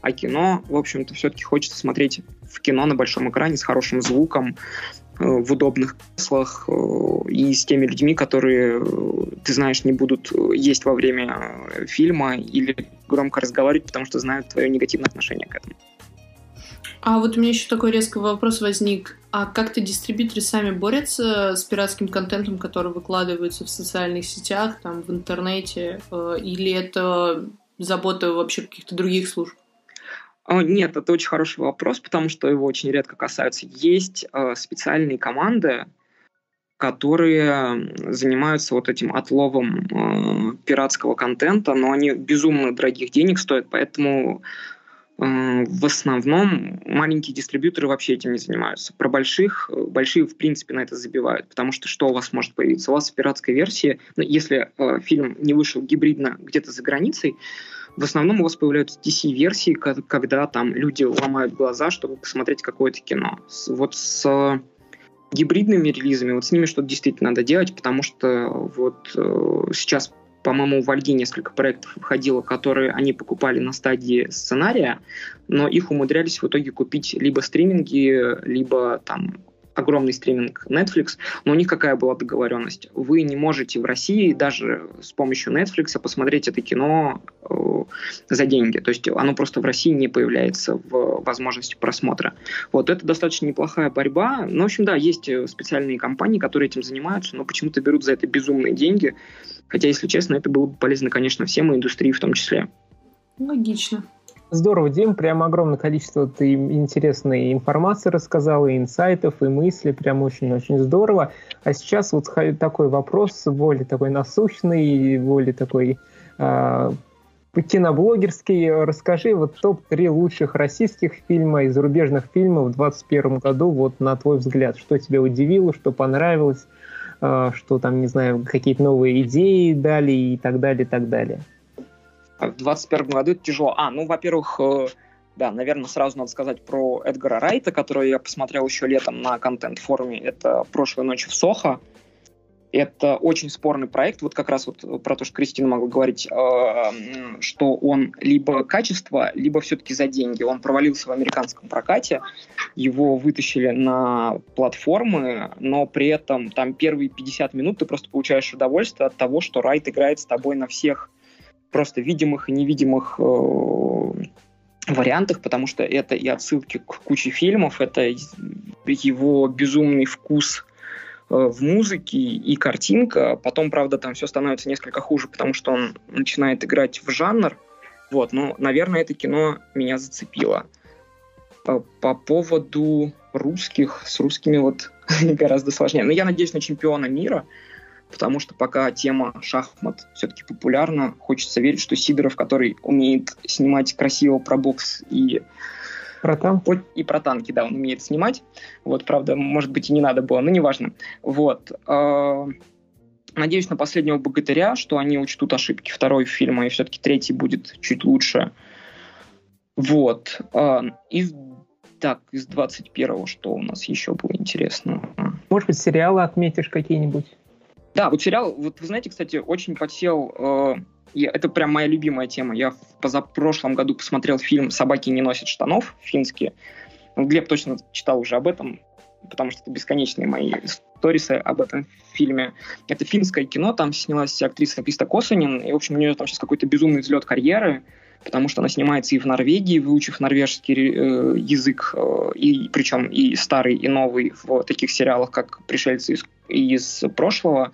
а кино, в общем-то, все-таки хочется смотреть в кино на большом экране с хорошим звуком, э, в удобных креслах э, и с теми людьми, которые, э, ты знаешь, не будут есть во время фильма или громко разговаривать, потому что знают твое негативное отношение к этому. А вот у меня еще такой резкий вопрос возник. А как-то дистрибьюторы сами борются с пиратским контентом, который выкладывается в социальных сетях, там, в интернете? Э, или это забота вообще каких-то других служб? А, нет, это очень хороший вопрос, потому что его очень редко касаются. Есть э, специальные команды, которые занимаются вот этим отловом э, пиратского контента, но они безумно дорогих денег стоят, поэтому в основном маленькие дистрибьюторы вообще этим не занимаются. Про больших, э, большие в принципе на это забивают, потому что что у вас может появиться? У вас в пиратской версии, ну, если э, фильм не вышел гибридно где-то за границей, в основном у вас появляются DC-версии, когда там люди ломают глаза, чтобы посмотреть какое-то кино. Вот с гибридными релизами, вот с ними что-то действительно надо делать, потому что вот э, сейчас по-моему, в Ольге несколько проектов выходило, которые они покупали на стадии сценария, но их умудрялись в итоге купить либо стриминги, либо там огромный стриминг Netflix, но у них какая была договоренность? Вы не можете в России даже с помощью Netflix посмотреть это кино э, за деньги. То есть оно просто в России не появляется в возможности просмотра. Вот это достаточно неплохая борьба. Ну, в общем, да, есть специальные компании, которые этим занимаются, но почему-то берут за это безумные деньги. Хотя, если честно, это было бы полезно, конечно, всем, и индустрии в том числе. Логично. Здорово, Дим, прям огромное количество ты интересной информации рассказал, и инсайтов, и мыслей, прям очень-очень здорово. А сейчас вот такой вопрос, более такой насущный, более такой э, киноблогерский. Расскажи вот топ-3 лучших российских фильма и зарубежных фильмов в 2021 году, вот на твой взгляд, что тебя удивило, что понравилось, э, что там, не знаю, какие-то новые идеи дали и так далее, и так далее. В 2021 году это тяжело. А, ну, во-первых, э, да, наверное, сразу надо сказать про Эдгара Райта, который я посмотрел еще летом на контент-форуме. Это «Прошлой ночью в Сохо». Это очень спорный проект, вот как раз вот про то, что Кристина могла говорить, э, что он либо качество, либо все-таки за деньги. Он провалился в американском прокате, его вытащили на платформы, но при этом там первые 50 минут ты просто получаешь удовольствие от того, что Райт играет с тобой на всех просто видимых и невидимых э, вариантах, потому что это и отсылки к куче фильмов, это его безумный вкус э, в музыке и картинка. Потом, правда, там все становится несколько хуже, потому что он начинает играть в жанр. Вот, но, наверное, это кино меня зацепило. По, по поводу русских, с русскими вот *laughs* гораздо сложнее. Но я надеюсь на чемпиона мира потому что пока тема шахмат все-таки популярна, хочется верить, что Сидоров, который умеет снимать красиво про бокс и про танки? И про танки, да, он умеет снимать. Вот, правда, может быть, и не надо было, но неважно. Вот. А, надеюсь на последнего богатыря, что они учтут ошибки второй фильма, и все-таки третий будет чуть лучше. Вот. А, из так, из 21-го что у нас еще было интересно? Может быть, сериалы отметишь какие-нибудь? Да, вот сериал, вот вы знаете, кстати, очень подсел. Э, я, это прям моя любимая тема. Я в позапрошлом году посмотрел фильм «Собаки не носят штанов» финский. Глеб точно читал уже об этом, потому что это бесконечные мои сторисы об этом фильме. Это финское кино, там снялась актриса Криста Косанин, и, в общем, у нее там сейчас какой-то безумный взлет карьеры, потому что она снимается и в Норвегии, выучив норвежский э, язык, э, и причем и старый, и новый в таких сериалах, как «Пришельцы из из прошлого.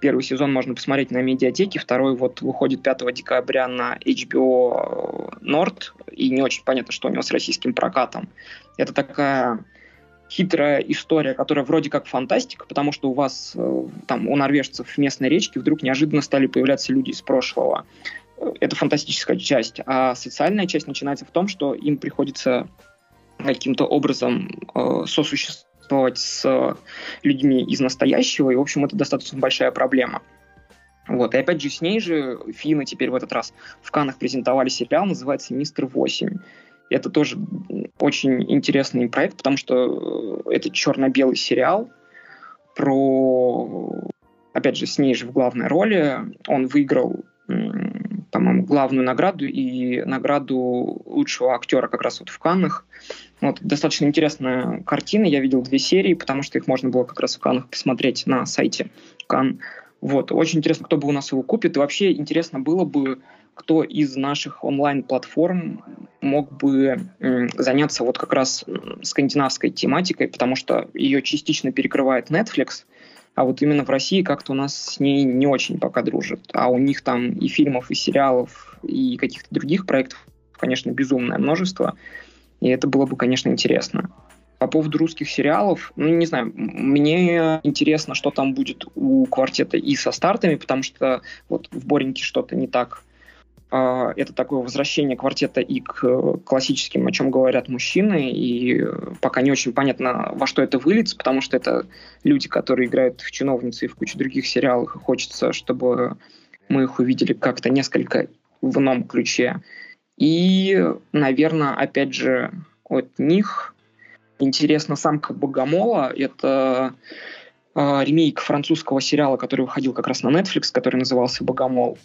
Первый сезон можно посмотреть на медиатеке, второй вот выходит 5 декабря на HBO Nord, и не очень понятно, что у него с российским прокатом. Это такая хитрая история, которая вроде как фантастика, потому что у вас э, там у норвежцев в местной речке вдруг неожиданно стали появляться люди из прошлого. Это фантастическая часть. А социальная часть начинается в том, что им приходится каким-то образом э, сосуществовать с людьми из настоящего, и, в общем, это достаточно большая проблема. Вот. И опять же, с ней же Финны теперь в этот раз в Канах презентовали сериал, называется «Мистер 8». Это тоже очень интересный проект, потому что э, это черно-белый сериал про, опять же, с ней же в главной роли. Он выиграл, по-моему, главную награду и награду лучшего актера как раз вот в Каннах. Вот, достаточно интересная картина. Я видел две серии, потому что их можно было как раз в Каннах посмотреть на сайте Кан. Вот, очень интересно, кто бы у нас его купит. И вообще интересно было бы кто из наших онлайн-платформ мог бы заняться вот как раз скандинавской тематикой, потому что ее частично перекрывает Netflix, а вот именно в России как-то у нас с ней не очень пока дружит. А у них там и фильмов, и сериалов, и каких-то других проектов, конечно, безумное множество. И это было бы, конечно, интересно. По поводу русских сериалов, ну, не знаю, мне интересно, что там будет у квартета и со стартами, потому что вот в Бореньке что-то не так это такое возвращение квартета и к классическим, о чем говорят мужчины, и пока не очень понятно, во что это выльется, потому что это люди, которые играют в чиновницы и в куче других сериалов, и хочется, чтобы мы их увидели как-то несколько в ином ключе. И, наверное, опять же, от них интересно «Самка Богомола». Это э, ремейк французского сериала, который выходил как раз на Netflix, который назывался «Богомол».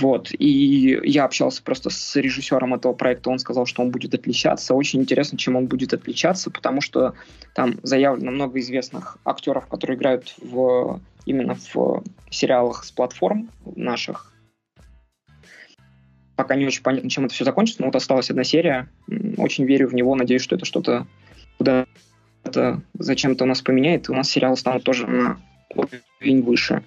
Вот. И я общался просто с режиссером этого проекта, он сказал, что он будет отличаться. Очень интересно, чем он будет отличаться, потому что там заявлено много известных актеров, которые играют в, именно в сериалах с платформ наших. Пока не очень понятно, чем это все закончится, но вот осталась одна серия. Очень верю в него, надеюсь, что это что-то куда это зачем-то у нас поменяет, и у нас сериалы станут тоже на уровень выше.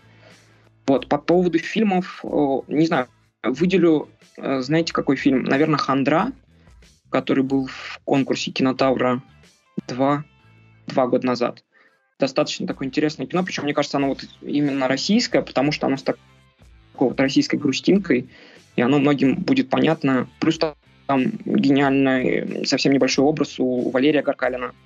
Вот, по поводу фильмов, не знаю, выделю, э, знаете, какой фильм? Наверное, «Хандра», который был в конкурсе «Кинотавра» два, два года назад. Достаточно такое интересное кино, причем, мне кажется, оно вот именно российское, потому что оно с такой вот российской грустинкой, и оно многим будет понятно. Плюс там гениальный, совсем небольшой образ у Валерия Гаркалина –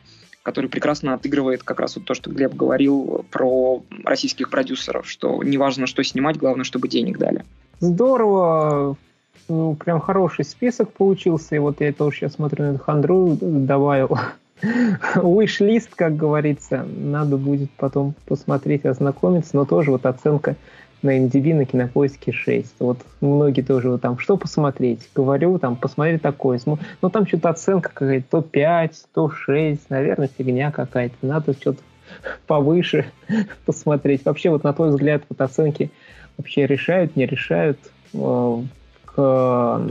который прекрасно отыгрывает как раз вот то, что Глеб говорил про российских продюсеров, что неважно, что снимать, главное, чтобы денег дали. Здорово, ну, прям хороший список получился, и вот я тоже сейчас смотрю на хандру, добавил wish-лист, как говорится, надо будет потом посмотреть, ознакомиться, но тоже вот оценка на MDB, на Кинопоиске 6. Вот многие тоже вот там, что посмотреть? Говорю, там, посмотри такое. Но ну, там что-то оценка какая-то, то 5, то 6, наверное, фигня какая-то. Надо что-то повыше *laughs* посмотреть. Вообще, вот на твой взгляд, вот оценки вообще решают, не решают э, к,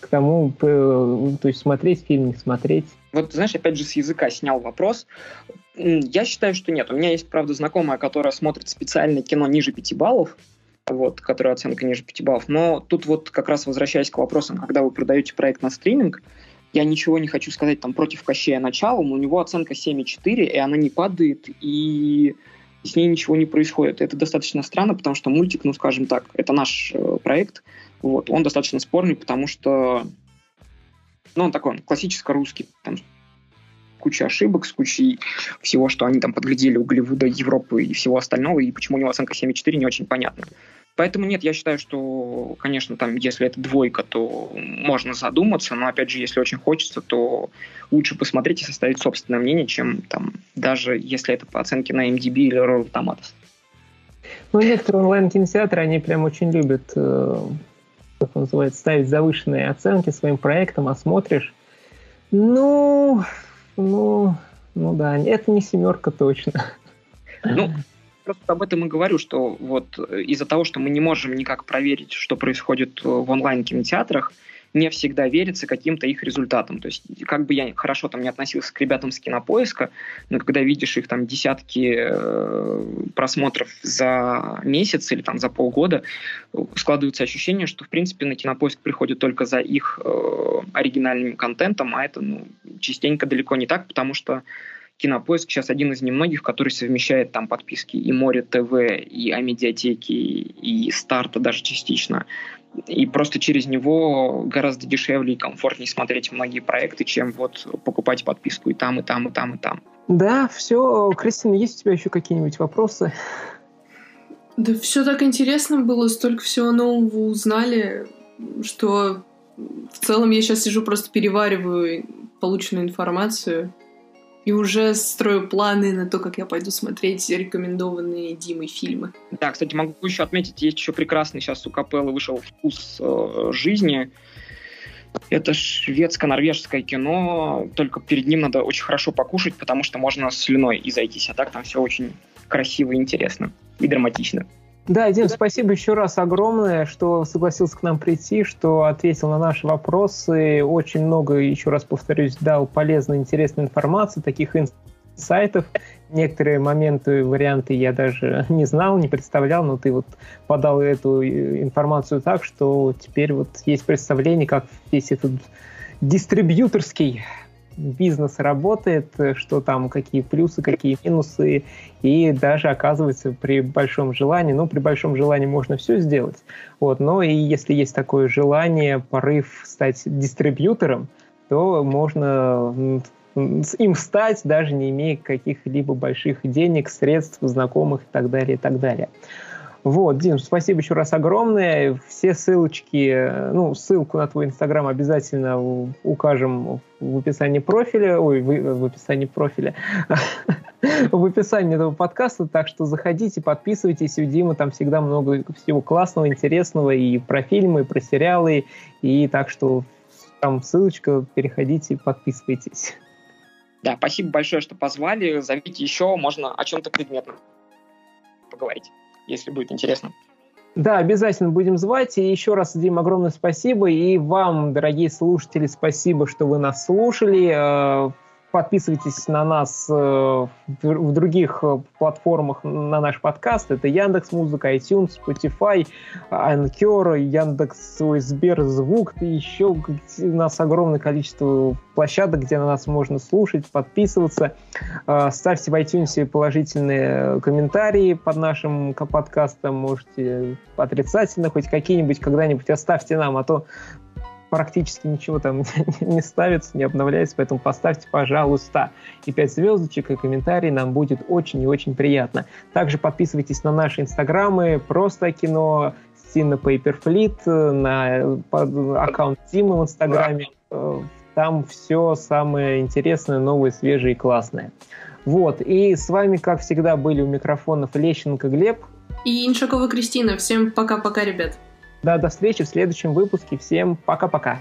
к тому, то есть смотреть фильм, не смотреть? Вот, знаешь, опять же, с языка снял вопрос. Я считаю, что нет. У меня есть, правда, знакомая, которая смотрит специальное кино ниже 5 баллов, вот, которая оценка ниже 5 баллов. Но тут вот как раз возвращаясь к вопросам, когда вы продаете проект на стриминг, я ничего не хочу сказать там против Кощея начала, но у него оценка 7,4, и она не падает, и с ней ничего не происходит. Это достаточно странно, потому что мультик, ну, скажем так, это наш э, проект, вот, он достаточно спорный, потому что, ну, он такой, он классическо русский, там куча ошибок, с кучей всего, что они там подглядели у Голливуда, Европы и всего остального, и почему у него оценка 7,4 не очень понятно. Поэтому нет, я считаю, что, конечно, там, если это двойка, то можно задуматься, но, опять же, если очень хочется, то лучше посмотреть и составить собственное мнение, чем там, даже если это по оценке на MDB или Roll Tomatoes. Ну, некоторые онлайн-кинотеатры, они прям очень любят, э, как называется, ставить завышенные оценки своим проектам, а смотришь, ну, ну, ну да, это не семерка точно. Ну, просто об этом и говорю, что вот из-за того, что мы не можем никак проверить, что происходит в онлайн-кинотеатрах, не всегда верится каким-то их результатам. То есть, как бы я хорошо там не относился к ребятам с кинопоиска, но когда видишь их там десятки э, просмотров за месяц или там за полгода, складывается ощущение, что в принципе на кинопоиск приходят только за их э, оригинальным контентом, а это ну, частенько далеко не так, потому что Кинопоиск сейчас один из немногих, который совмещает там подписки и Море ТВ, и Амедиатеки, и Старта даже частично. И просто через него гораздо дешевле и комфортнее смотреть многие проекты, чем вот покупать подписку и там, и там, и там, и там. Да, все. Кристина, есть у тебя еще какие-нибудь вопросы? Да все так интересно было, столько всего нового узнали, что в целом я сейчас сижу, просто перевариваю полученную информацию и уже строю планы на то, как я пойду смотреть рекомендованные Димой фильмы. Да, кстати, могу еще отметить, есть еще прекрасный сейчас у Капеллы вышел «Вкус э, жизни». Это шведско-норвежское кино, только перед ним надо очень хорошо покушать, потому что можно слюной и зайтись, а так там все очень красиво и интересно, и драматично. Да, Дим, спасибо еще раз огромное, что согласился к нам прийти, что ответил на наши вопросы. Очень много, еще раз повторюсь, дал полезной, интересной информации, таких инсайтов. Некоторые моменты, варианты я даже *laughs* не знал, не представлял, но ты вот подал эту информацию так, что теперь вот есть представление, как весь этот дистрибьюторский бизнес работает, что там, какие плюсы, какие минусы, и даже оказывается при большом желании, ну, при большом желании можно все сделать, вот, но и если есть такое желание, порыв стать дистрибьютором, то можно им стать, даже не имея каких-либо больших денег, средств, знакомых и так далее, и так далее. Вот, Дим, спасибо еще раз огромное. Все ссылочки, ну, ссылку на твой инстаграм обязательно укажем в описании профиля, ой, в, в описании профиля, *laughs* в описании этого подкаста, так что заходите, подписывайтесь, у Димы там всегда много всего классного, интересного и про фильмы, и про сериалы, и так что там ссылочка, переходите, подписывайтесь. Да, спасибо большое, что позвали. Зовите еще, можно о чем-то предметном поговорить если будет интересно. Да, обязательно будем звать. И еще раз, Дим, огромное спасибо. И вам, дорогие слушатели, спасибо, что вы нас слушали. Подписывайтесь на нас э, в других э, платформах на наш подкаст. Это Яндекс Музыка, iTunes, Spotify, Anchor, Яндекс Сберзвук. И еще у нас огромное количество площадок, где на нас можно слушать, подписываться. Э, ставьте в iTunes положительные комментарии под нашим подкастом. Можете отрицательно хоть какие-нибудь когда-нибудь оставьте нам, а то практически ничего там *laughs* не ставится, не обновляется, поэтому поставьте, пожалуйста, и 5 звездочек, и комментарий, нам будет очень и очень приятно. Также подписывайтесь на наши инстаграмы, просто кино, Сина Paperfleet, на аккаунт Тимы в инстаграме, э, там все самое интересное, новое, свежее и классное. Вот, и с вами, как всегда, были у микрофонов Лещенко Глеб и Иншакова Кристина. Всем пока-пока, ребят. Да, до встречи в следующем выпуске. Всем пока-пока.